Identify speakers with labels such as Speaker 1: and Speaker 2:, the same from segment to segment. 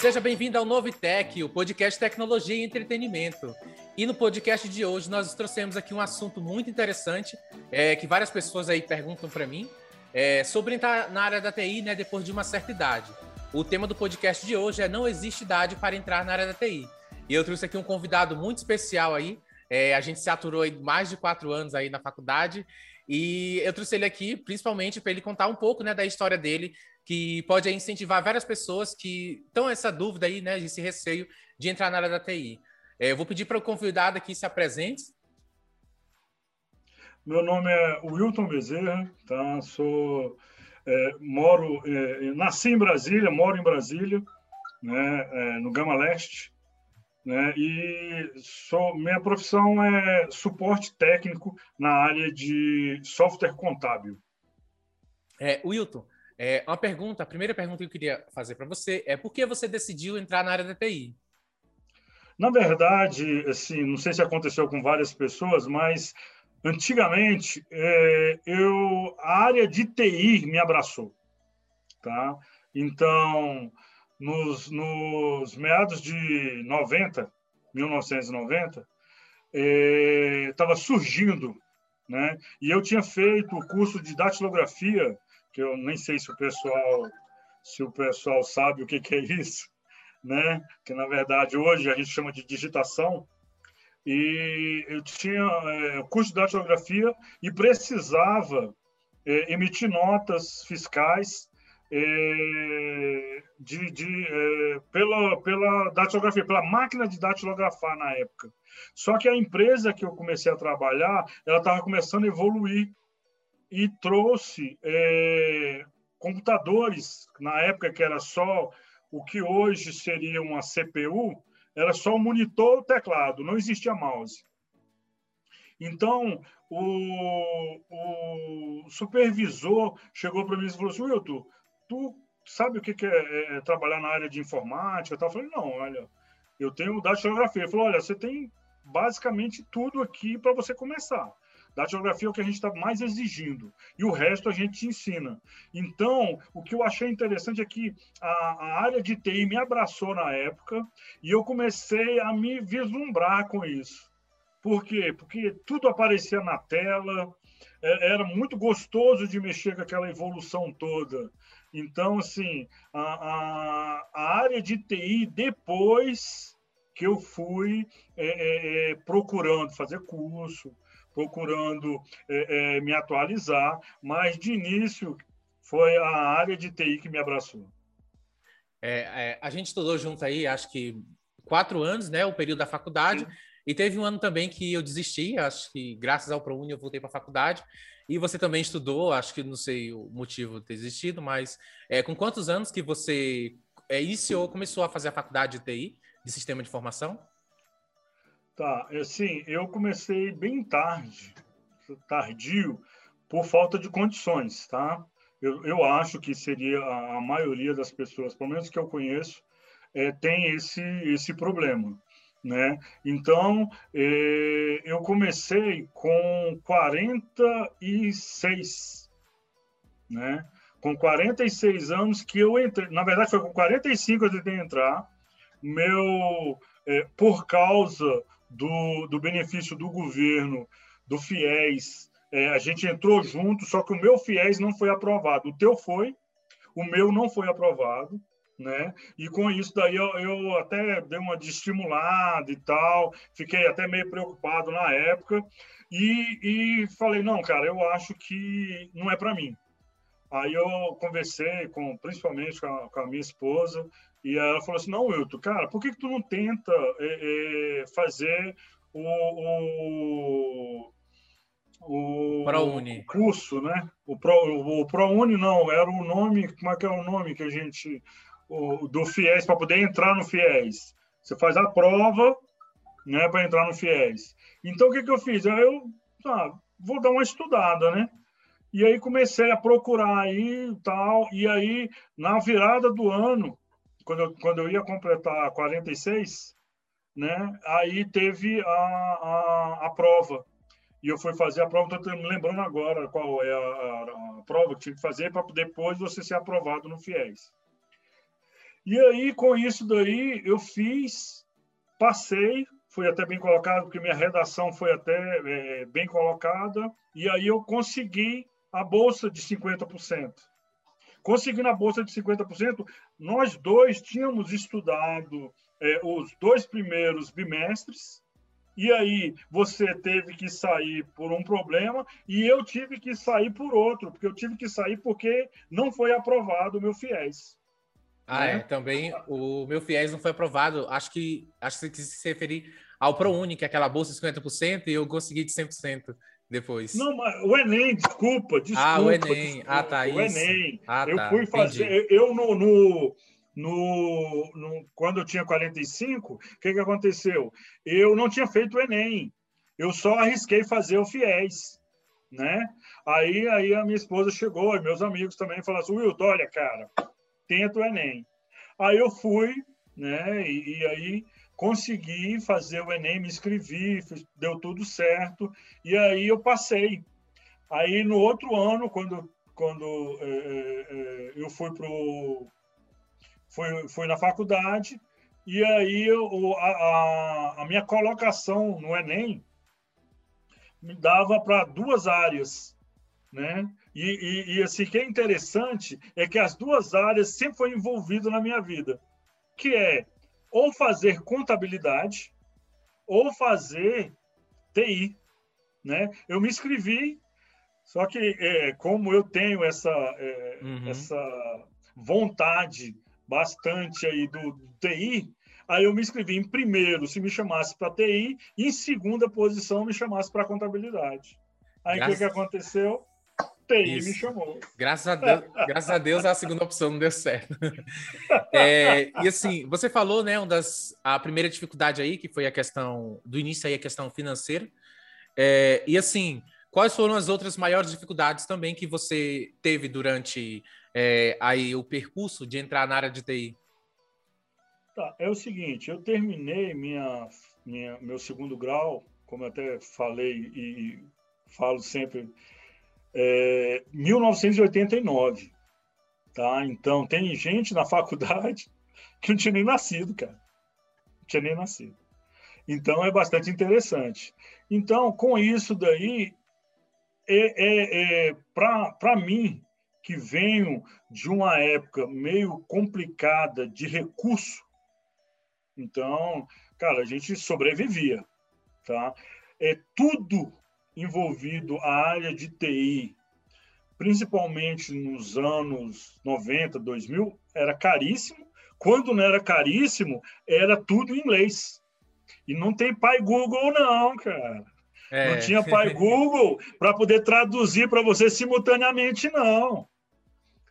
Speaker 1: Seja bem-vindo ao Novitec, o podcast Tecnologia e Entretenimento. E no podcast de hoje nós trouxemos aqui um assunto muito interessante, é, que várias pessoas aí perguntam para mim, é, sobre entrar na área da TI né, depois de uma certa idade. O tema do podcast de hoje é Não existe idade para entrar na área da TI. E eu trouxe aqui um convidado muito especial aí. É, a gente se aturou aí mais de quatro anos aí na faculdade. E eu trouxe ele aqui principalmente para ele contar um pouco né, da história dele, que pode incentivar várias pessoas que estão essa dúvida aí, né, esse receio de entrar na área da TI. É, eu vou pedir para o convidado aqui se apresente.
Speaker 2: Meu nome é Wilton Bezerra, tá? Sou é, moro, é, nasci em Brasília, moro em Brasília, né, é, no Gama Leste, né, e sou, minha profissão é suporte técnico na área de software contábil.
Speaker 1: É, Wilton, é, uma pergunta, a primeira pergunta que eu queria fazer para você é por que você decidiu entrar na área da TI?
Speaker 2: Na verdade, assim, não sei se aconteceu com várias pessoas, mas antigamente é, eu a área de TI me abraçou, tá? Então, nos, nos meados de 90, 1990, estava é, surgindo, né? E eu tinha feito o curso de datilografia que eu nem sei se o pessoal se o pessoal sabe o que, que é isso, né? Que na verdade hoje a gente chama de digitação. E eu tinha é, curso de datilografia e precisava é, emitir notas fiscais é, de, de é, pela, pela datilografia, pela máquina de datilografar na época. Só que a empresa que eu comecei a trabalhar, ela estava começando a evoluir e trouxe é, computadores, na época que era só o que hoje seria uma CPU, era só o monitor o teclado, não existia mouse. Então, o, o supervisor chegou para mim e falou assim, Wilton, tu sabe o que é, é, é trabalhar na área de informática? Eu falei, não, olha, eu tenho datilografia. Ele falou, olha, você tem basicamente tudo aqui para você começar. Datilografia é o que a gente está mais exigindo. E o resto a gente ensina. Então, o que eu achei interessante é que a, a área de TI me abraçou na época e eu comecei a me vislumbrar com isso. Por quê? Porque tudo aparecia na tela, é, era muito gostoso de mexer com aquela evolução toda. Então, assim, a, a, a área de TI, depois que eu fui é, é, é procurando fazer curso, procurando é, é, me atualizar, mas de início foi a área de TI que me abraçou.
Speaker 1: É, é, a gente estudou junto aí, acho que quatro anos, né? O período da faculdade. Sim. E teve um ano também que eu desisti, acho que graças ao ProUni eu voltei para a faculdade. E você também estudou, acho que não sei o motivo de ter desistido, mas é, com quantos anos que você é, iniciou, começou a fazer a faculdade de TI, de Sistema de Informação?
Speaker 2: Tá, assim, eu comecei bem tarde, tardio, por falta de condições, tá? Eu, eu acho que seria a, a maioria das pessoas, pelo menos que eu conheço, é, tem esse, esse problema, né? Então, é, eu comecei com 46, né? Com 46 anos que eu entrei, na verdade foi com 45 que eu tentei entrar, meu, é, por causa do, do benefício do governo, do FIES. É, a gente entrou junto, só que o meu FIES não foi aprovado. O teu foi, o meu não foi aprovado. Né? E com isso daí eu, eu até dei uma desestimulada e tal, fiquei até meio preocupado na época e, e falei não, cara, eu acho que não é para mim. Aí eu conversei com, principalmente com a, com a minha esposa, e ela falou assim: não, Wilton, cara, por que, que tu não tenta é, é, fazer o, o, o,
Speaker 1: ProUni.
Speaker 2: curso, né? O, Pro, o ProUni não, era o nome, como é que é o nome que a gente. O, do FIES, para poder entrar no FIES. Você faz a prova né, para entrar no FIES. Então, o que, que eu fiz? Eu ah, vou dar uma estudada, né? E aí comecei a procurar aí e tal. E aí, na virada do ano, quando eu, quando eu ia completar 46, né, aí teve a, a, a prova. E eu fui fazer a prova, estou me lembrando agora qual é a, a, a prova que tinha que fazer para depois você ser aprovado no FIES. E aí, com isso daí, eu fiz, passei, foi até bem colocado, porque minha redação foi até é, bem colocada, e aí eu consegui a bolsa de 50%. Conseguindo a bolsa de 50%, nós dois tínhamos estudado é, os dois primeiros bimestres, e aí você teve que sair por um problema e eu tive que sair por outro, porque eu tive que sair porque não foi aprovado o meu FIES.
Speaker 1: Ah, né? é, também o meu FIES não foi aprovado. Acho que acho que você quis se referir ao ProUni, que é aquela bolsa de 50%, e eu consegui de 100% depois.
Speaker 2: Não, mas o Enem, desculpa, desculpa.
Speaker 1: Ah, o Enem.
Speaker 2: Desculpa,
Speaker 1: ah, tá,
Speaker 2: o
Speaker 1: isso.
Speaker 2: Enem.
Speaker 1: Ah,
Speaker 2: eu
Speaker 1: tá,
Speaker 2: fui fazer,
Speaker 1: entendi.
Speaker 2: eu no, no, no, no, quando eu tinha 45, o que, que aconteceu? Eu não tinha feito o Enem, eu só arrisquei fazer o FIES, né? Aí, aí a minha esposa chegou, e meus amigos também falaram assim, Wilton, olha, cara, tenta o Enem. Aí eu fui, né? E, e, aí consegui fazer o Enem, me inscrevi, deu tudo certo, e aí eu passei. Aí no outro ano, quando, quando é, é, eu fui para fui, fui na faculdade, e aí eu, a, a minha colocação no Enem me dava para duas áreas, né? E, e, e, assim, que é interessante é que as duas áreas sempre foram envolvidas na minha vida, que é ou fazer contabilidade ou fazer TI, né? Eu me inscrevi, só que é, como eu tenho essa é, uhum. essa vontade bastante aí do, do TI, aí eu me inscrevi em primeiro se me chamasse para TI e em segunda posição me chamasse para contabilidade. Aí o que, que aconteceu? TI Isso. me chamou.
Speaker 1: Graças a Deus, graças a Deus a segunda opção não deu certo. É, e assim, você falou, né, uma das, a primeira dificuldade aí, que foi a questão do início aí, a questão financeira. É, e assim, quais foram as outras maiores dificuldades também que você teve durante é, aí o percurso de entrar na área de TI?
Speaker 2: Tá, é o seguinte, eu terminei minha, minha, meu segundo grau, como eu até falei e falo sempre é, 1989. Tá? Então, tem gente na faculdade que não tinha nem nascido, cara. Não tinha nem nascido. Então, é bastante interessante. Então, com isso daí, é, é, é para mim, que venho de uma época meio complicada de recurso, então, cara, a gente sobrevivia. Tá? É tudo envolvido a área de TI, principalmente nos anos 90, 2000, era caríssimo. Quando não era caríssimo, era tudo em inglês. E não tem pai Google, não, cara. É. Não tinha pai Google para poder traduzir para você simultaneamente, não.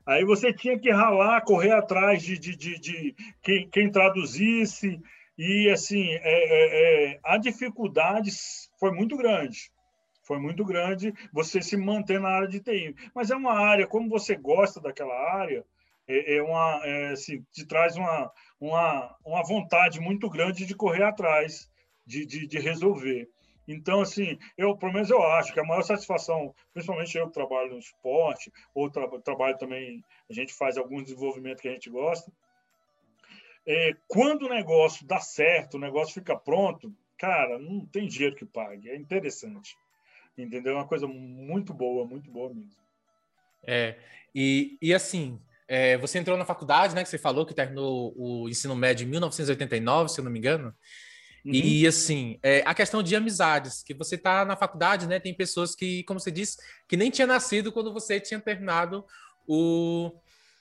Speaker 2: Aí você tinha que ralar, correr atrás de, de, de, de quem, quem, traduzisse. E, assim, é, é, é, a dificuldade foi muito grande foi muito grande você se manter na área de TI. Mas é uma área, como você gosta daquela área, é, é uma, é, assim, te traz uma, uma, uma vontade muito grande de correr atrás, de, de, de resolver. Então, assim, eu, pelo menos eu acho que a maior satisfação, principalmente eu que trabalho no esporte, ou tra trabalho também, a gente faz alguns desenvolvimentos que a gente gosta, é, quando o negócio dá certo, o negócio fica pronto, cara, não tem dinheiro que pague, é interessante. Entendeu? É uma coisa muito boa, muito boa mesmo.
Speaker 1: É, e, e assim, é, você entrou na faculdade, né? Que você falou que terminou o ensino médio em 1989, se eu não me engano. Uhum. E assim, é, a questão de amizades, que você está na faculdade, né? Tem pessoas que, como você disse, que nem tinha nascido quando você tinha terminado o,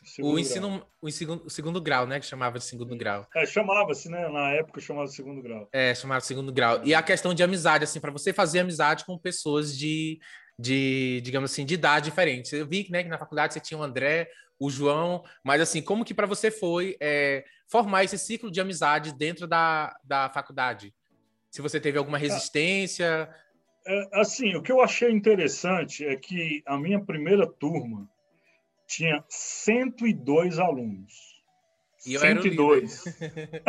Speaker 1: Segundo o ensino, grau. o segundo, o segundo grau, né? Que chamava de segundo grau.
Speaker 2: É, chamava-se, né? Na época chamava de segundo grau.
Speaker 1: É, chamava de segundo grau. E a questão de amizade, assim, para você fazer amizade com pessoas de, de, digamos assim, de idade diferente. Eu vi né, que na faculdade você tinha o André, o João, mas assim, como que para você foi é, formar esse ciclo de amizade dentro da, da faculdade? Se você teve alguma resistência?
Speaker 2: É, assim, o que eu achei interessante é que a minha primeira turma tinha 102 alunos.
Speaker 1: E eu 102.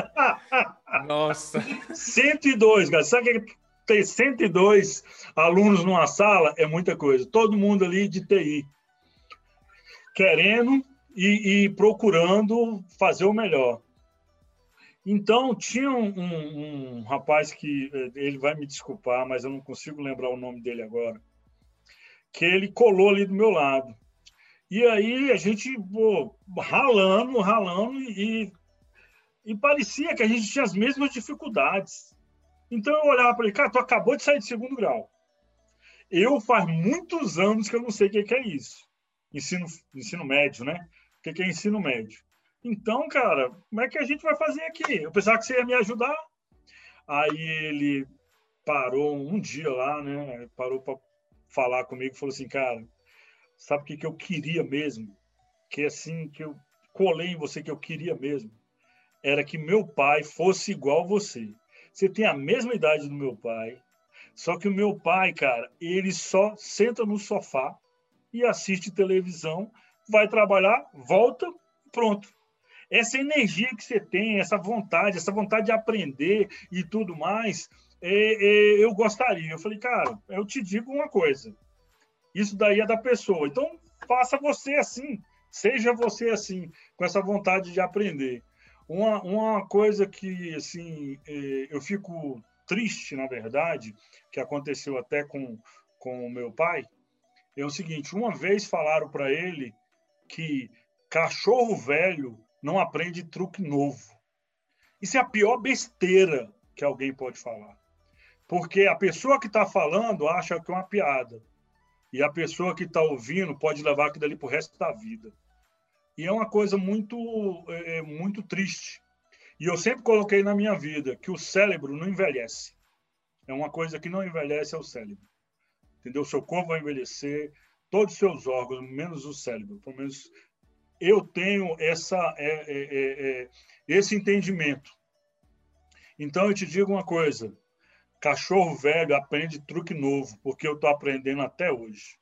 Speaker 1: Nossa.
Speaker 2: 102, cara. Sabe que ter 102 alunos numa sala é muita coisa. Todo mundo ali de TI. Querendo e, e procurando fazer o melhor. Então, tinha um, um, um, rapaz que eh, ele vai me desculpar, mas eu não consigo lembrar o nome dele agora, que ele colou ali do meu lado. E aí a gente pô, ralando, ralando, e, e parecia que a gente tinha as mesmas dificuldades. Então eu olhava para ele, cara, tu acabou de sair de segundo grau. Eu faz muitos anos que eu não sei o que é isso. Ensino, ensino médio, né? O que é ensino médio? Então, cara, como é que a gente vai fazer aqui? Eu pensava que você ia me ajudar. Aí ele parou um dia lá, né? Parou para falar comigo, falou assim, cara, sabe o que, que eu queria mesmo? Que assim, que eu colei em você que eu queria mesmo. Era que meu pai fosse igual você. Você tem a mesma idade do meu pai, só que o meu pai, cara, ele só senta no sofá e assiste televisão, vai trabalhar, volta, pronto essa energia que você tem, essa vontade, essa vontade de aprender e tudo mais, é, é, eu gostaria. Eu falei, cara, eu te digo uma coisa, isso daí é da pessoa. Então, faça você assim, seja você assim, com essa vontade de aprender. Uma, uma coisa que, assim, é, eu fico triste, na verdade, que aconteceu até com, com o meu pai, é o seguinte: uma vez falaram para ele que cachorro velho não aprende truque novo. Isso é a pior besteira que alguém pode falar. Porque a pessoa que está falando acha que é uma piada. E a pessoa que está ouvindo pode levar aquilo ali para o resto da vida. E é uma coisa muito, é, é, muito triste. E eu sempre coloquei na minha vida que o cérebro não envelhece. É uma coisa que não envelhece é o cérebro. Entendeu? O seu corpo vai envelhecer, todos os seus órgãos, menos o cérebro. Pelo menos eu tenho essa, é, é, é, é, esse entendimento. Então, eu te digo uma coisa: cachorro velho aprende truque novo, porque eu estou aprendendo até hoje.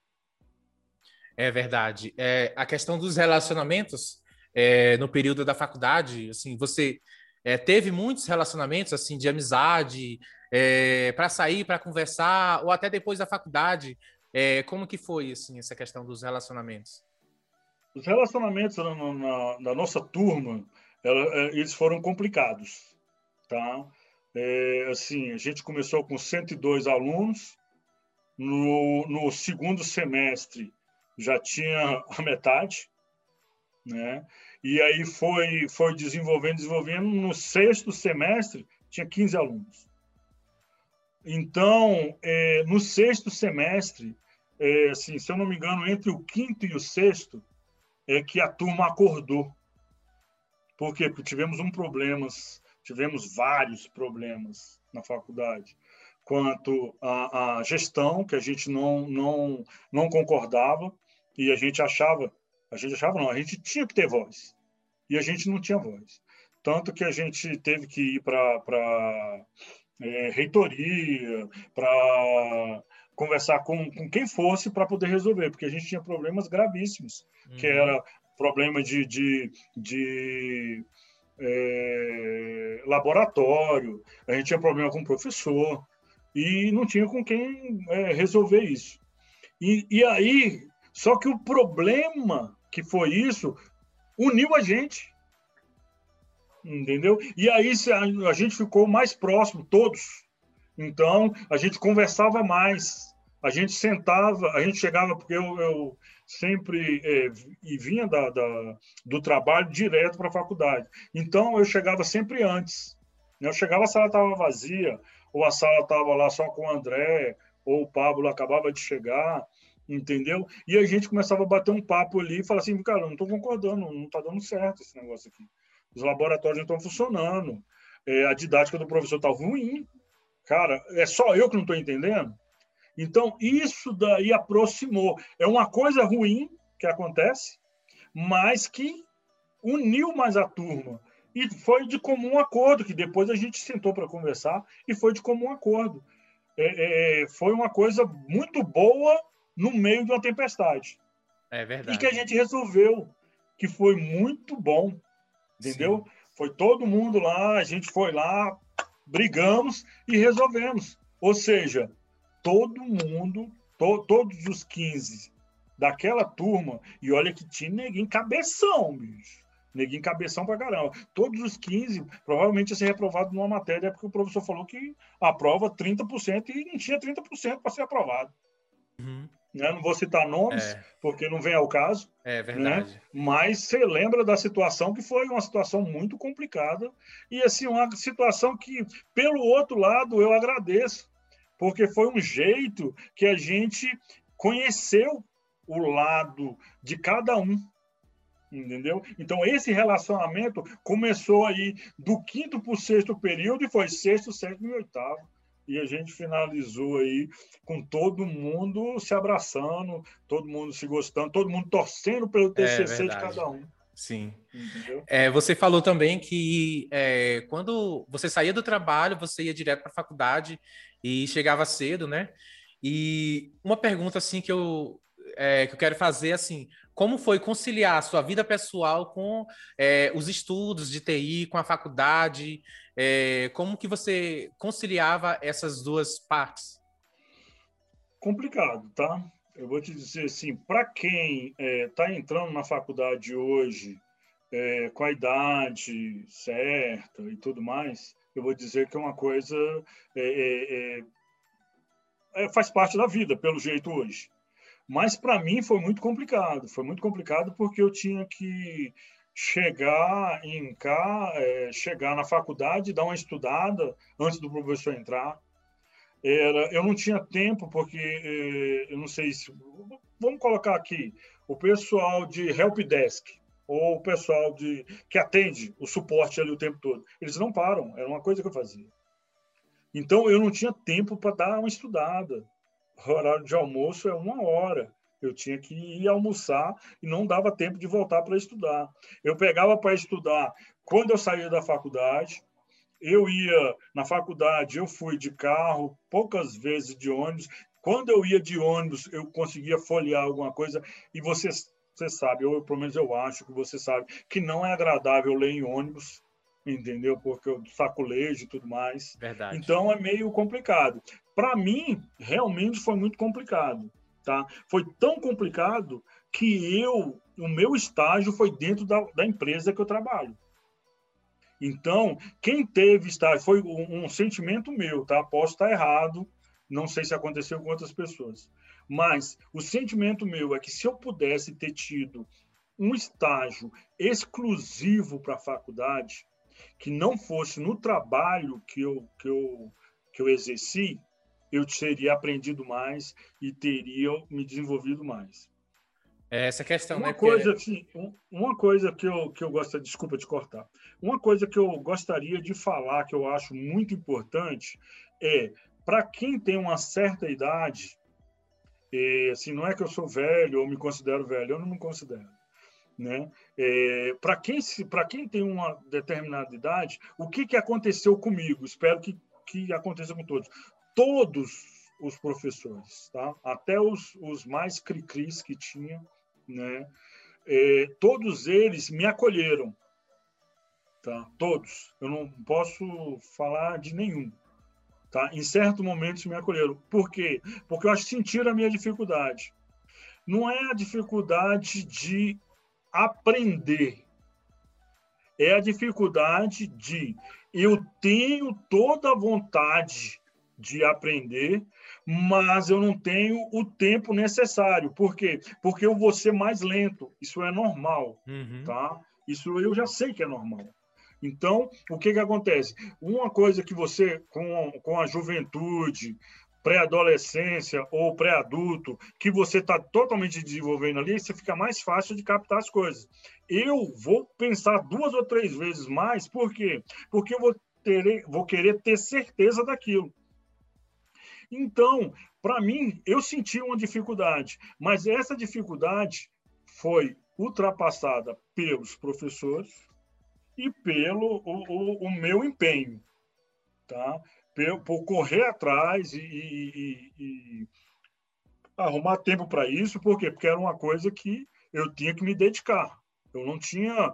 Speaker 1: É verdade. É, a questão dos relacionamentos é, no período da faculdade, assim, você é, teve muitos relacionamentos assim de amizade é, para sair, para conversar, ou até depois da faculdade. É, como que foi assim essa questão dos relacionamentos?
Speaker 2: Os relacionamentos na, na, na nossa turma, ela, é, eles foram complicados, tá? É, assim, a gente começou com 102 alunos, no, no segundo semestre já tinha a metade, né? E aí foi, foi desenvolvendo, desenvolvendo. No sexto semestre, tinha 15 alunos. Então, é, no sexto semestre, é, assim, se eu não me engano, entre o quinto e o sexto, é que a turma acordou. Por quê? Porque tivemos um problemas, tivemos vários problemas na faculdade quanto à, à gestão que a gente não não não concordava e a gente achava a gente achava não a gente tinha que ter voz e a gente não tinha voz tanto que a gente teve que ir para é, reitoria para conversar com, com quem fosse para poder resolver, porque a gente tinha problemas gravíssimos, uhum. que era problema de, de, de é, laboratório, a gente tinha problema com o professor, e não tinha com quem é, resolver isso. E, e aí, só que o problema que foi isso uniu a gente. Entendeu? E aí a gente ficou mais próximo, todos, então, a gente conversava mais, a gente sentava, a gente chegava, porque eu, eu sempre é, e vinha da, da, do trabalho direto para a faculdade. Então, eu chegava sempre antes. Eu chegava, a sala estava vazia, ou a sala estava lá só com o André, ou o Pablo acabava de chegar, entendeu? E a gente começava a bater um papo ali e falar assim, cara, não estou concordando, não está dando certo esse negócio aqui. Os laboratórios não estão funcionando, é, a didática do professor está ruim, Cara, é só eu que não estou entendendo? Então, isso daí aproximou. É uma coisa ruim que acontece, mas que uniu mais a turma. E foi de comum acordo, que depois a gente sentou para conversar e foi de comum acordo. É, é, foi uma coisa muito boa no meio de uma tempestade.
Speaker 1: É verdade.
Speaker 2: E que a gente resolveu, que foi muito bom, entendeu? Sim. Foi todo mundo lá, a gente foi lá, brigamos e resolvemos. Ou seja, todo mundo, to, todos os 15 daquela turma, e olha que tinha neguinho cabeção, bicho. Neguinho cabeção pra caramba. Todos os 15 provavelmente ia ser reprovado numa matéria, porque o professor falou que aprova 30% e não tinha 30% para ser aprovado. Uhum. Né? Não vou citar nomes, é. porque não vem ao caso.
Speaker 1: É verdade.
Speaker 2: Né? Mas você lembra da situação que foi uma situação muito complicada e assim uma situação que, pelo outro lado, eu agradeço, porque foi um jeito que a gente conheceu o lado de cada um. Entendeu? Então, esse relacionamento começou aí do quinto para o sexto período e foi sexto, sétimo e oitavo e a gente finalizou aí com todo mundo se abraçando, todo mundo se gostando, todo mundo torcendo pelo TCC é de cada um.
Speaker 1: Sim. É, você falou também que é, quando você saía do trabalho, você ia direto para a faculdade e chegava cedo, né? E uma pergunta assim que eu, é, que eu quero fazer assim, como foi conciliar a sua vida pessoal com é, os estudos de TI, com a faculdade? É, como que você conciliava essas duas partes?
Speaker 2: Complicado, tá? Eu vou te dizer assim, para quem está é, entrando na faculdade hoje é, com a idade certa e tudo mais, eu vou dizer que é uma coisa é, é, é, faz parte da vida, pelo jeito hoje. Mas para mim foi muito complicado. Foi muito complicado porque eu tinha que chegar em cá, é, chegar na faculdade, dar uma estudada antes do professor entrar. Era, eu não tinha tempo porque é, eu não sei se vamos colocar aqui o pessoal de help desk ou o pessoal de que atende o suporte ali o tempo todo. Eles não param, era uma coisa que eu fazia. Então eu não tinha tempo para dar uma estudada. O horário de almoço é uma hora. Eu tinha que ir almoçar e não dava tempo de voltar para estudar. Eu pegava para estudar quando eu saía da faculdade. Eu ia na faculdade, eu fui de carro, poucas vezes de ônibus. Quando eu ia de ônibus, eu conseguia folhear alguma coisa. E você, você sabe, ou pelo menos eu acho que você sabe, que não é agradável ler em ônibus, entendeu? Porque eu saculejo e tudo mais.
Speaker 1: Verdade.
Speaker 2: Então é meio complicado. Para mim, realmente foi muito complicado. Tá? Foi tão complicado que eu, o meu estágio foi dentro da, da empresa que eu trabalho. Então, quem teve estágio foi um, um, sentimento meu, tá? Posso estar errado, não sei se aconteceu com outras pessoas, mas o sentimento meu é que se eu pudesse ter tido um estágio exclusivo para a faculdade, que não fosse no trabalho que eu, que eu, que eu exerci, eu teria aprendido mais e teria me desenvolvido mais.
Speaker 1: É, essa questão,
Speaker 2: uma
Speaker 1: né?
Speaker 2: Coisa, assim, uma coisa que eu, que eu gosto, desculpa te cortar, uma coisa que eu gostaria de falar, que eu acho muito importante, é para quem tem uma certa idade, é, assim, não é que eu sou velho ou me considero velho, eu não me considero. Né? É, para quem, quem tem uma determinada idade, o que, que aconteceu comigo? Espero que, que aconteça com todos todos os professores, tá? até os, os mais cri-cris que tinha, né? É, todos eles me acolheram, tá? todos. Eu não posso falar de nenhum. Tá? Em certos momentos me acolheram. Por quê? Porque eu acho que sentiram a minha dificuldade. Não é a dificuldade de aprender, é a dificuldade de eu tenho toda a vontade de aprender, mas eu não tenho o tempo necessário. Por quê? Porque eu vou ser mais lento. Isso é normal, uhum. tá? Isso eu já sei que é normal. Então, o que que acontece? Uma coisa que você, com, com a juventude, pré-adolescência ou pré-adulto, que você está totalmente desenvolvendo ali, você fica mais fácil de captar as coisas. Eu vou pensar duas ou três vezes mais, por quê? Porque eu vou, ter, vou querer ter certeza daquilo. Então, para mim, eu senti uma dificuldade, mas essa dificuldade foi ultrapassada pelos professores e pelo o, o, o meu empenho, tá? Por, por correr atrás e, e, e arrumar tempo para isso, por quê? Porque era uma coisa que eu tinha que me dedicar. Eu não tinha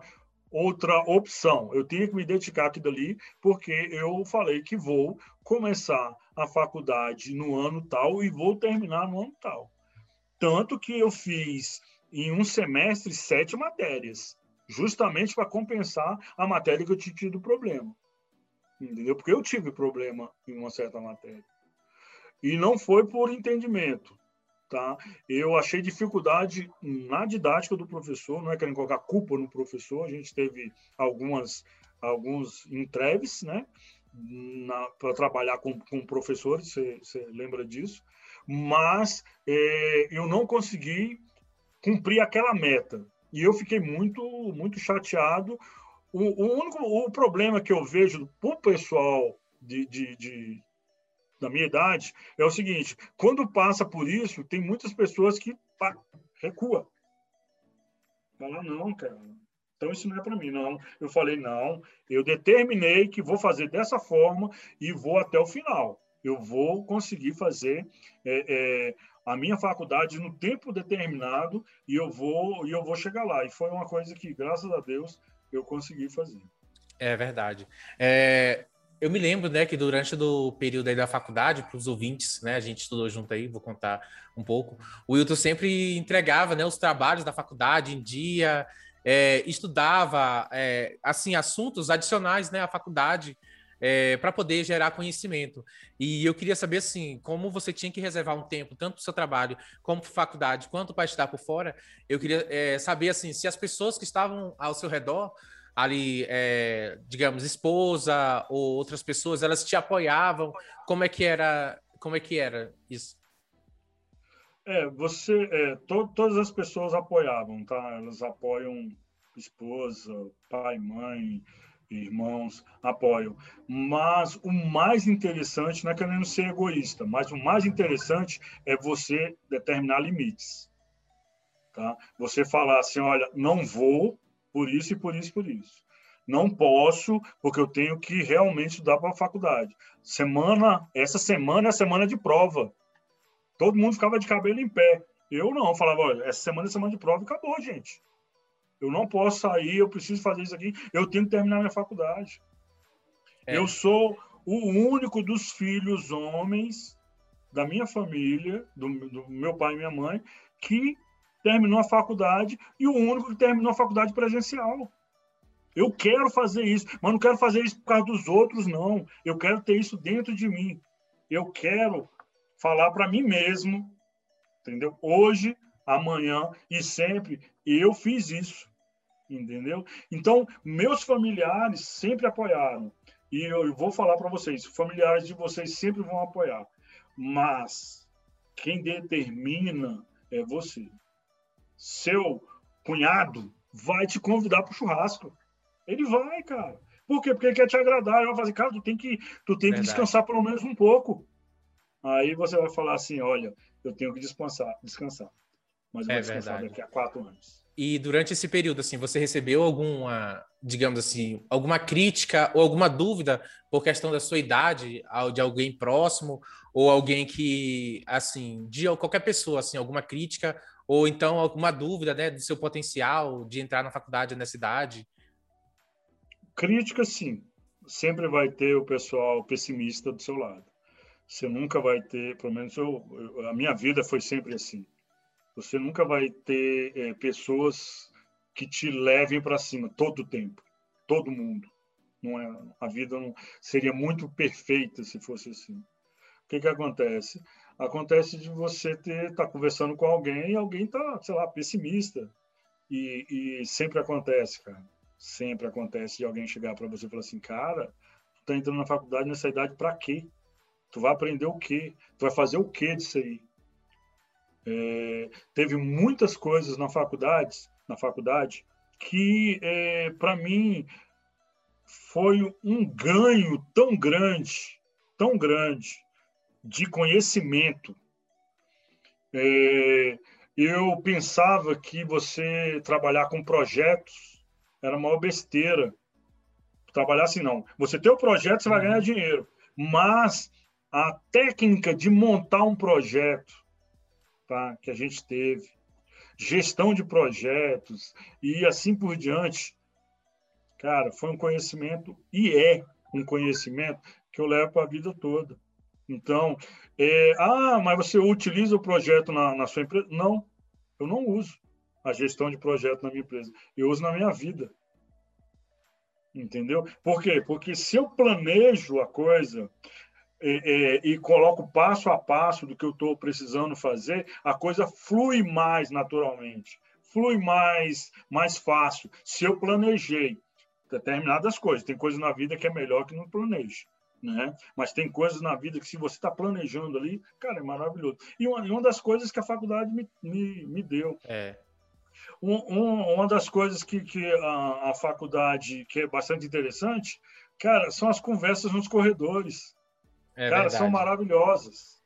Speaker 2: outra opção. Eu tinha que me dedicar aquilo ali, porque eu falei que vou começar a faculdade no ano tal e vou terminar no ano tal. Tanto que eu fiz em um semestre sete matérias, justamente para compensar a matéria que eu tinha tido problema. Entendeu? Porque eu tive problema em uma certa matéria. E não foi por entendimento. Tá? Eu achei dificuldade na didática do professor, não é querendo colocar culpa no professor, a gente teve algumas, alguns entreves, né? para trabalhar com, com professores, você lembra disso, mas é, eu não consegui cumprir aquela meta. E eu fiquei muito, muito chateado. O, o único o problema que eu vejo para o pessoal de, de, de, da minha idade é o seguinte: quando passa por isso, tem muitas pessoas que pá, recua. Fala, não, cara, então isso não é para mim, não. Eu falei, não, eu determinei que vou fazer dessa forma e vou até o final. Eu vou conseguir fazer é, é, a minha faculdade no tempo determinado e eu vou e eu vou chegar lá. E foi uma coisa que, graças a Deus, eu consegui fazer.
Speaker 1: É verdade. É, eu me lembro, né, que durante o período aí da faculdade, para os ouvintes, né, a gente estudou junto aí, vou contar um pouco. O Wilton sempre entregava, né, os trabalhos da faculdade em dia, é, estudava é, assim assuntos adicionais né, à faculdade é, para poder gerar conhecimento. E eu queria saber assim, como você tinha que reservar um tempo tanto para o seu trabalho como para faculdade, quanto para estudar por fora. Eu queria é, saber assim, se as pessoas que estavam ao seu redor ali, é, digamos, esposa ou outras pessoas, elas te apoiavam. Como é que era? Como é que era isso?
Speaker 2: É, você, é, to, todas as pessoas apoiavam, tá? Elas apoiam esposa, pai, mãe, irmãos, apoiam. Mas o mais interessante não é querendo ser egoísta, mas o mais interessante é você determinar limites, tá? Você falar assim, olha, não vou por isso e por isso e por isso. Não posso, porque eu tenho que realmente estudar para a faculdade. Semana, essa semana é a semana de prova Todo mundo ficava de cabelo em pé. Eu não, falava, olha, essa semana é semana de prova e acabou, gente. Eu não posso sair, eu preciso fazer isso aqui, eu tenho que terminar minha faculdade. É. Eu sou o único dos filhos homens da minha família, do, do, meu pai e minha mãe, que terminou a faculdade e o único que terminou a faculdade presencial. Eu quero fazer isso, mas não quero fazer isso por causa dos outros, não. Eu quero ter isso dentro de mim. Eu quero falar para mim mesmo, entendeu? Hoje, amanhã e sempre eu fiz isso, entendeu? Então, meus familiares sempre apoiaram. E eu vou falar para vocês, familiares de vocês sempre vão apoiar. Mas quem determina é você. Seu cunhado vai te convidar para o churrasco. Ele vai, cara. Por quê? Porque ele quer te agradar. Ele vai fazer, cara, tu tem que, tu tem que descansar pelo menos um pouco. Aí você vai falar assim, olha, eu tenho que descansar, descansar. Mas eu é vou descansar verdade. daqui a quatro anos.
Speaker 1: E durante esse período, assim, você recebeu alguma, digamos assim, alguma crítica ou alguma dúvida por questão da sua idade, de alguém próximo ou alguém que, assim, de qualquer pessoa, assim, alguma crítica ou então alguma dúvida, né, do seu potencial de entrar na faculdade nessa idade?
Speaker 2: Crítica, sim. Sempre vai ter o pessoal pessimista do seu lado você nunca vai ter, pelo menos eu, eu, a minha vida foi sempre assim. Você nunca vai ter é, pessoas que te levem para cima todo o tempo, todo mundo. Não é, a vida não seria muito perfeita se fosse assim. O que que acontece? Acontece de você estar tá conversando com alguém e alguém tá, sei lá, pessimista. E, e sempre acontece, cara. Sempre acontece de alguém chegar para você e falar assim, cara, tu tá entrando na faculdade nessa idade para quê? Tu vai aprender o quê? Tu vai fazer o quê disso aí? É, teve muitas coisas na faculdade, na faculdade que, é, para mim, foi um ganho tão grande, tão grande, de conhecimento. É, eu pensava que você trabalhar com projetos era uma besteira. Trabalhar assim, não. Você tem o projeto, você vai ganhar uhum. dinheiro. Mas a técnica de montar um projeto tá, que a gente teve, gestão de projetos e assim por diante, cara, foi um conhecimento e é um conhecimento que eu levo para a vida toda. Então, é, ah, mas você utiliza o projeto na, na sua empresa? Não, eu não uso a gestão de projeto na minha empresa. Eu uso na minha vida. Entendeu? Por quê? Porque se eu planejo a coisa é, e coloco passo a passo do que eu estou precisando fazer, a coisa flui mais naturalmente, flui mais, mais fácil. Se eu planejei determinadas coisas, tem coisas na vida que é melhor que não planeje. Né? Mas tem coisas na vida que, se você está planejando ali, cara, é maravilhoso. E uma, uma das coisas que a faculdade me, me, me deu. É. Um, um, uma das coisas que, que a, a, faculdade, que é bastante interessante, cara, são as conversas nos corredores. É cara, verdade. são maravilhosas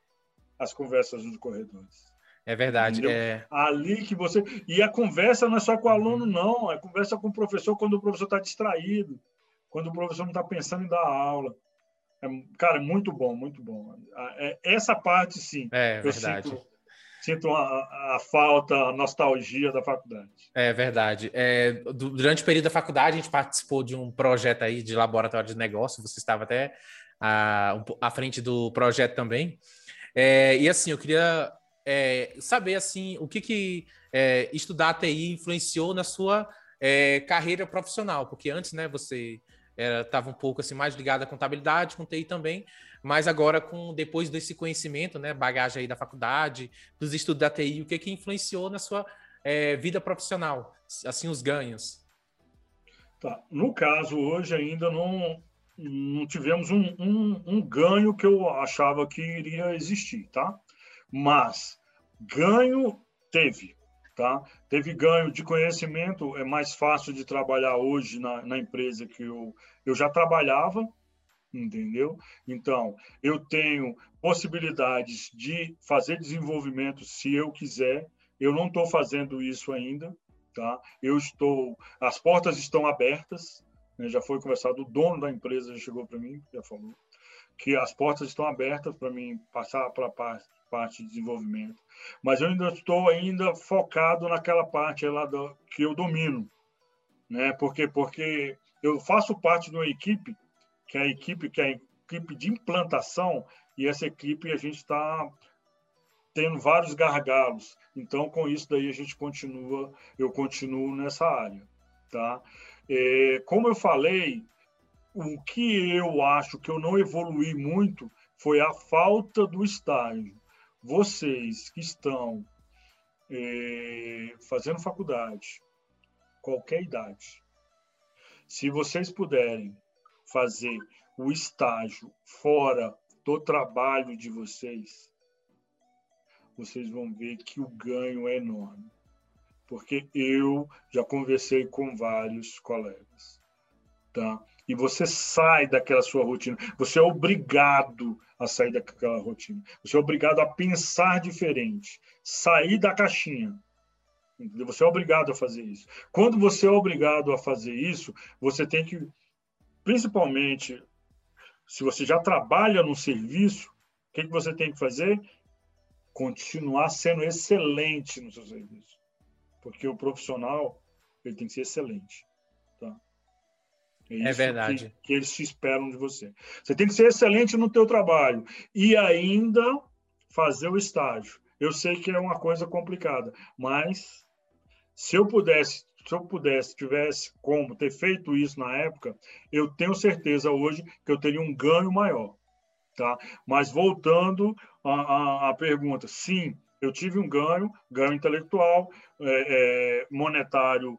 Speaker 2: as conversas nos corredores.
Speaker 1: É verdade. É...
Speaker 2: Ali que você. E a conversa não é só com o aluno, não. É conversa com o professor quando o professor está distraído, quando o professor não está pensando em dar aula. É, cara, é muito bom, muito bom. É, essa parte, sim.
Speaker 1: É verdade.
Speaker 2: Sinto, sinto a, a, falta, a nostalgia da faculdade.
Speaker 1: É verdade. É, durante o período da faculdade, a gente participou de um projeto aí de laboratório de negócio. Você estava até à, à frente do projeto também. É, e assim, eu queria é, saber assim o que, que é, estudar TI influenciou na sua é, carreira profissional, porque antes, né, você estava um pouco assim mais ligado à contabilidade, com TI também, mas agora com depois desse conhecimento, né, bagagem aí da faculdade, dos estudos da TI, o que que influenciou na sua é, vida profissional, assim os ganhos?
Speaker 2: Tá. No caso hoje ainda não não tivemos um, um, um ganho que eu achava que iria existir, tá? Mas ganho teve, tá? Teve ganho de conhecimento, é mais fácil de trabalhar hoje na, na empresa que eu, eu já trabalhava, entendeu? Então, eu tenho possibilidades de fazer desenvolvimento se eu quiser. Eu não estou fazendo isso ainda, tá? Eu estou, as portas estão abertas. Né? Já foi conversado, o dono da empresa já chegou para mim, já falou que as portas estão abertas para mim passar para a parte, parte de desenvolvimento. Mas eu ainda estou ainda focado naquela parte lá do, que eu domino, né? Porque porque eu faço parte de uma equipe que é a equipe que é a equipe de implantação e essa equipe a gente está tendo vários gargalos. Então com isso daí a gente continua, eu continuo nessa área, tá? É, como eu falei, o que eu acho que eu não evolui muito foi a falta do estágio. Vocês que estão é, fazendo faculdade, qualquer idade, se vocês puderem fazer o estágio fora do trabalho de vocês, vocês vão ver que o ganho é enorme. Porque eu já conversei com vários colegas, tá? e você sai daquela sua rotina. Você é obrigado a sair daquela rotina. Você é obrigado a pensar diferente, sair da caixinha. Entendeu? Você é obrigado a fazer isso. Quando você é obrigado a fazer isso, você tem que, principalmente, se você já trabalha no serviço, o que, que você tem que fazer? Continuar sendo excelente no seu serviço. Porque o profissional ele tem que ser excelente.
Speaker 1: É, é verdade.
Speaker 2: Que, que, eles te esperam de você. Você tem que ser excelente no teu trabalho e ainda fazer o estágio. Eu sei que é uma coisa complicada, mas se eu pudesse, se eu pudesse, tivesse como ter feito isso na época, eu tenho certeza hoje que eu teria um ganho maior, tá? Mas voltando à, à, à pergunta, sim, eu tive um ganho, ganho intelectual, é, é, monetário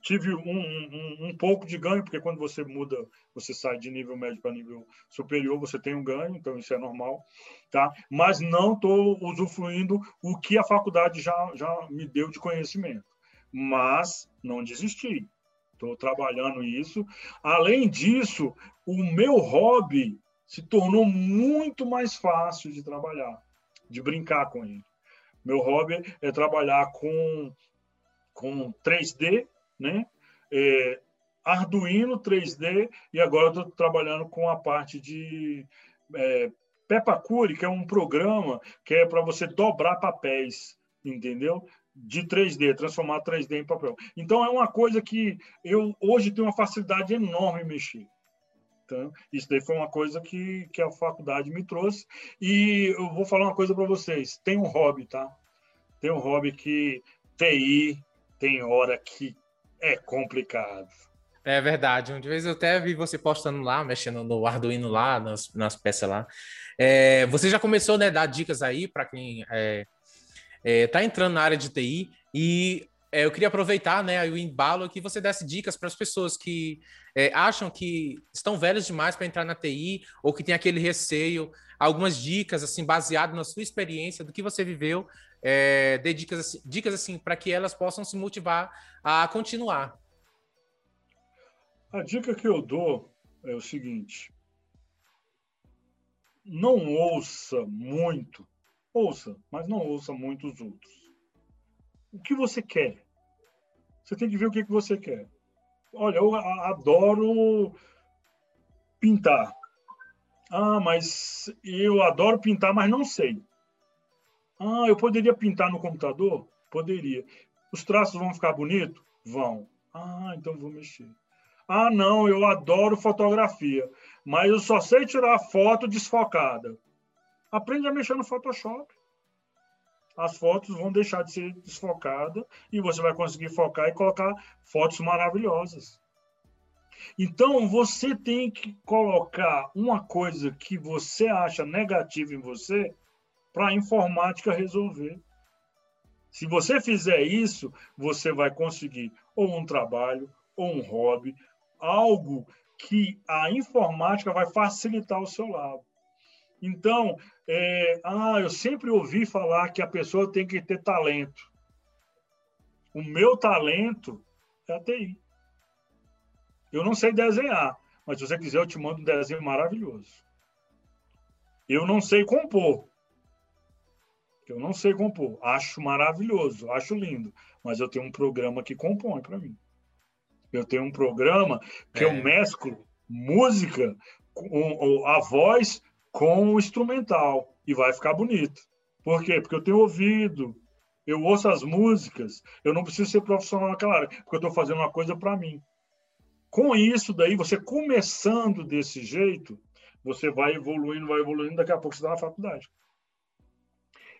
Speaker 2: tive um, um, um, pouco de ganho, porque quando você muda, você sai de nível médio para nível superior, você tem um ganho, então isso é normal, tá? Mas não estou usufruindo o que a faculdade já, já me deu de conhecimento. Mas não desisti, estou trabalhando isso. Além disso, o meu hobby se tornou muito mais fácil de trabalhar, de brincar com ele. Meu hobby é trabalhar com, com 3D, né? É, Arduino 3D e agora estou trabalhando com a parte de é, Pepacure, que é um programa que é para você dobrar papéis, entendeu? De 3D, transformar 3D em papel. Então é uma coisa que eu hoje tenho uma facilidade enorme em mexer. Então, isso daí foi uma coisa que, que a faculdade me trouxe. E eu vou falar uma coisa para vocês: tem um hobby, tá? Tem um hobby que TI tem hora que é complicado.
Speaker 1: É verdade. Uma vez eu até vi você postando lá, mexendo no Arduino lá, nas, nas peças lá. É, você já começou né, a dar dicas aí para quem está é, é, tá entrando na área de TI e é, eu queria aproveitar né, o embalo que você desse dicas para as pessoas que é, acham que estão velhos demais para entrar na TI ou que tem aquele receio. Algumas dicas, assim, baseado na sua experiência, do que você viveu, é, dê dicas, assim, dicas assim para que elas possam se motivar a continuar.
Speaker 2: A dica que eu dou é o seguinte: não ouça muito, ouça, mas não ouça muito os outros o que você quer. Você tem que ver o que, que você quer. Olha, eu adoro pintar. Ah, mas eu adoro pintar, mas não sei. Ah, eu poderia pintar no computador? Poderia. Os traços vão ficar bonitos? Vão. Ah, então vou mexer. Ah, não, eu adoro fotografia, mas eu só sei tirar foto desfocada. Aprende a mexer no Photoshop as fotos vão deixar de ser desfocadas e você vai conseguir focar e colocar fotos maravilhosas. Então, você tem que colocar uma coisa que você acha negativa em você para a informática resolver. Se você fizer isso, você vai conseguir ou um trabalho, ou um hobby, algo que a informática vai facilitar o seu lado. Então, é, ah, eu sempre ouvi falar que a pessoa tem que ter talento. O meu talento é a TI. Eu não sei desenhar, mas se você quiser, eu te mando um desenho maravilhoso. Eu não sei compor. Eu não sei compor. Acho maravilhoso, acho lindo, mas eu tenho um programa que compõe para mim. Eu tenho um programa que é. eu mesclo música, com a voz com o instrumental e vai ficar bonito. Por quê? Porque eu tenho ouvido, eu ouço as músicas, eu não preciso ser profissional naquela área, porque eu estou fazendo uma coisa para mim. Com isso daí, você começando desse jeito, você vai evoluindo, vai evoluindo, daqui a pouco você está na faculdade.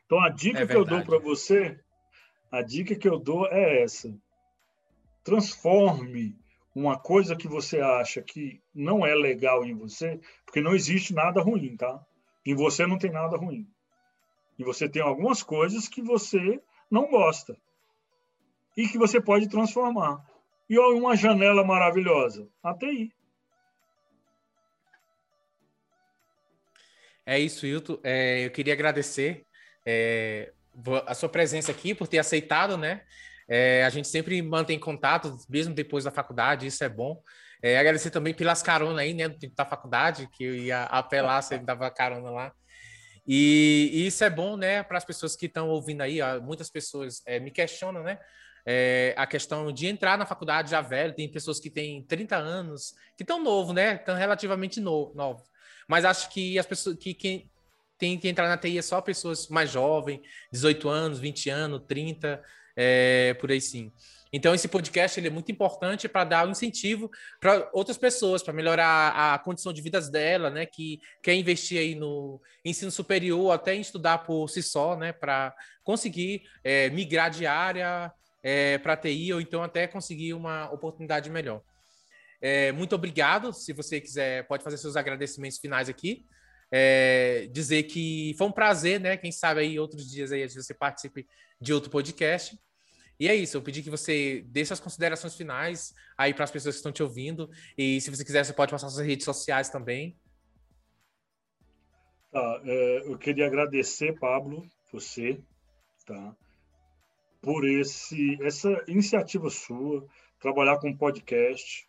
Speaker 2: Então a dica é que eu dou para você, a dica que eu dou é essa: transforme uma coisa que você acha que não é legal em você, porque não existe nada ruim, tá? Em você não tem nada ruim. E você tem algumas coisas que você não gosta e que você pode transformar. E olha uma janela maravilhosa, a TI.
Speaker 1: É isso, Hilton. É, eu queria agradecer é, a sua presença aqui, por ter aceitado, né? É, a gente sempre mantém contato, mesmo depois da faculdade, isso é bom. É, agradecer também pelas caronas aí, né, da faculdade, que eu ia apelar, você dava carona lá. E, e, isso é bom, né, para as pessoas que estão ouvindo aí, ó, muitas pessoas é, me questionam, né, é, a questão de entrar na faculdade já velho, tem pessoas que têm 30 anos, que estão novo, né, estão relativamente no, novos. Mas acho que as pessoas que quem tem que entrar na TI é só pessoas mais jovens, 18 anos, 20 anos, 30, é, por aí sim. Então, esse podcast ele é muito importante para dar um incentivo para outras pessoas, para melhorar a condição de vidas dela, né? Que quer investir aí no ensino superior, até em estudar por si só, né? Para conseguir é, migrar de área é, para TI ou então até conseguir uma oportunidade melhor. É, muito obrigado. Se você quiser, pode fazer seus agradecimentos finais aqui. É, dizer que foi um prazer, né? Quem sabe aí outros dias aí você participe de outro podcast. E é isso, eu pedi que você deixe as considerações finais aí para as pessoas que estão te ouvindo. E se você quiser, você pode passar suas redes sociais também.
Speaker 2: Tá, é, eu queria agradecer, Pablo, você, tá, por esse, essa iniciativa sua, trabalhar com podcast.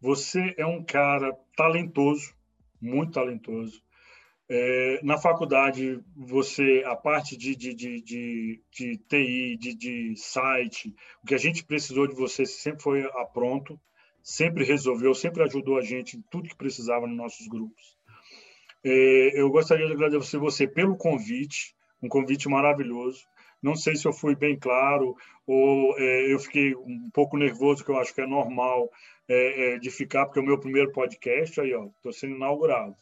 Speaker 2: Você é um cara talentoso, muito talentoso. É, na faculdade, você, a parte de, de, de, de, de TI, de, de site, o que a gente precisou de você sempre foi a pronto, sempre resolveu, sempre ajudou a gente em tudo que precisava nos nossos grupos. É, eu gostaria de agradecer você pelo convite, um convite maravilhoso. Não sei se eu fui bem claro ou é, eu fiquei um pouco nervoso, que eu acho que é normal é, é, de ficar, porque é o meu primeiro podcast, aí, ó, estou sendo inaugurado,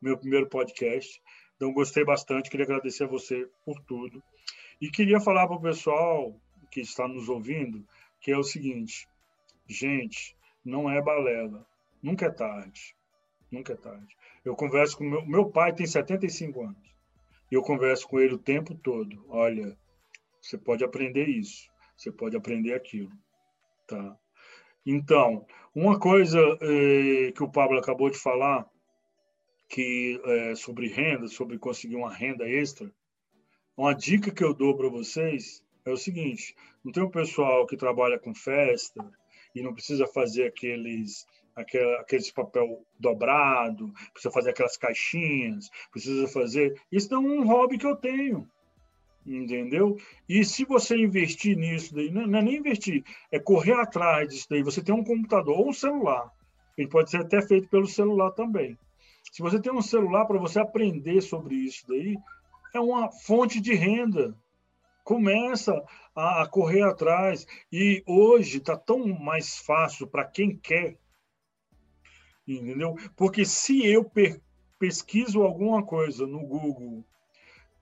Speaker 2: meu primeiro podcast. Então, gostei bastante, queria agradecer a você por tudo. E queria falar para o pessoal que está nos ouvindo que é o seguinte, gente, não é balela, nunca é tarde, nunca é tarde. Eu converso com meu, meu pai tem 75 anos. E eu converso com ele o tempo todo. Olha, você pode aprender isso, você pode aprender aquilo, tá? Então, uma coisa eh, que o Pablo acabou de falar, que é, sobre renda, sobre conseguir uma renda extra, uma dica que eu dou para vocês é o seguinte: não tem um pessoal que trabalha com festa e não precisa fazer aqueles aqueles papel dobrado, precisa fazer aquelas caixinhas, precisa fazer. Isso é um hobby que eu tenho, entendeu? E se você investir nisso, daí, não é nem investir, é correr atrás disso daí. Você tem um computador ou um celular, ele pode ser até feito pelo celular também. Se você tem um celular para você aprender sobre isso daí, é uma fonte de renda. Começa a, a correr atrás. E hoje está tão mais fácil para quem quer entendeu? Porque se eu per pesquiso alguma coisa no Google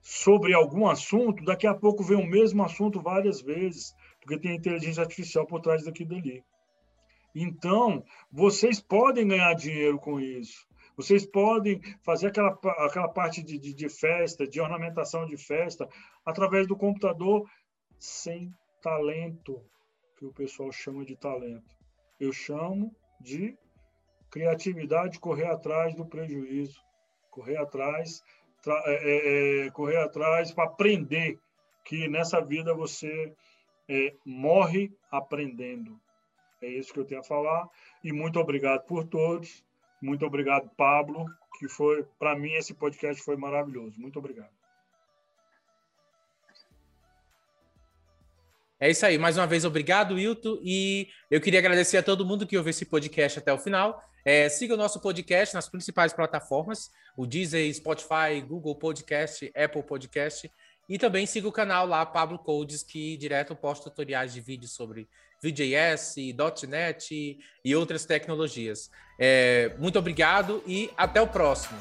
Speaker 2: sobre algum assunto, daqui a pouco vem o mesmo assunto várias vezes, porque tem inteligência artificial por trás daquilo dali. Então, vocês podem ganhar dinheiro com isso. Vocês podem fazer aquela, aquela parte de, de, de festa, de ornamentação de festa, através do computador, sem talento, que o pessoal chama de talento. Eu chamo de criatividade, correr atrás do prejuízo, correr atrás, é, é, é, correr atrás para aprender que nessa vida você é, morre aprendendo. É isso que eu tenho a falar. E muito obrigado por todos. Muito obrigado, Pablo, que foi, para mim, esse podcast foi maravilhoso. Muito obrigado.
Speaker 1: É isso aí. Mais uma vez, obrigado, Wilton. E eu queria agradecer a todo mundo que ouviu esse podcast até o final. É, siga o nosso podcast nas principais plataformas: o Deezer, Spotify, Google Podcast, Apple Podcast. E também siga o canal lá, Pablo Codes, que direto posta tutoriais de vídeos sobre VJS, .NET e outras tecnologias. É, muito obrigado e até o próximo.